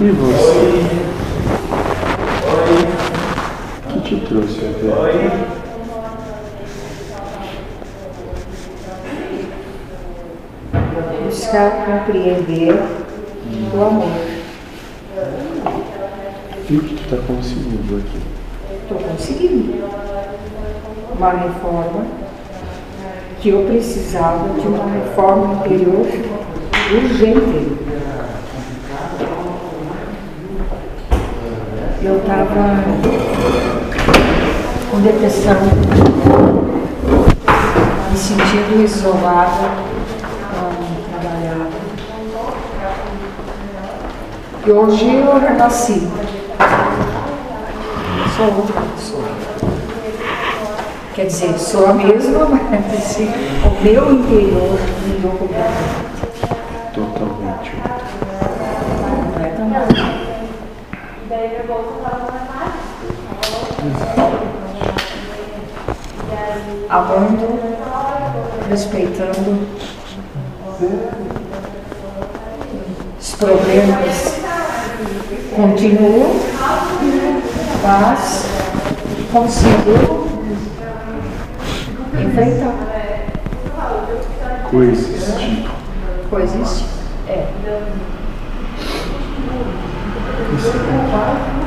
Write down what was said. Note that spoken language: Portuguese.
E você? O que te trouxe até? Buscar compreender o amor. E o que tu está conseguindo aqui? Estou conseguindo. Uma reforma que eu precisava de uma reforma interior urgente. Eu estava com depressão, me sentindo isolada, não trabalhava. E hoje eu renasci. Sou outra pessoa. Quer dizer, sou a mesma, mas o meu interior mudou completamente. Amando, respeitando os problemas continuam, mas consigo enfrentar. Coexistir. Coexiste? É. Isso é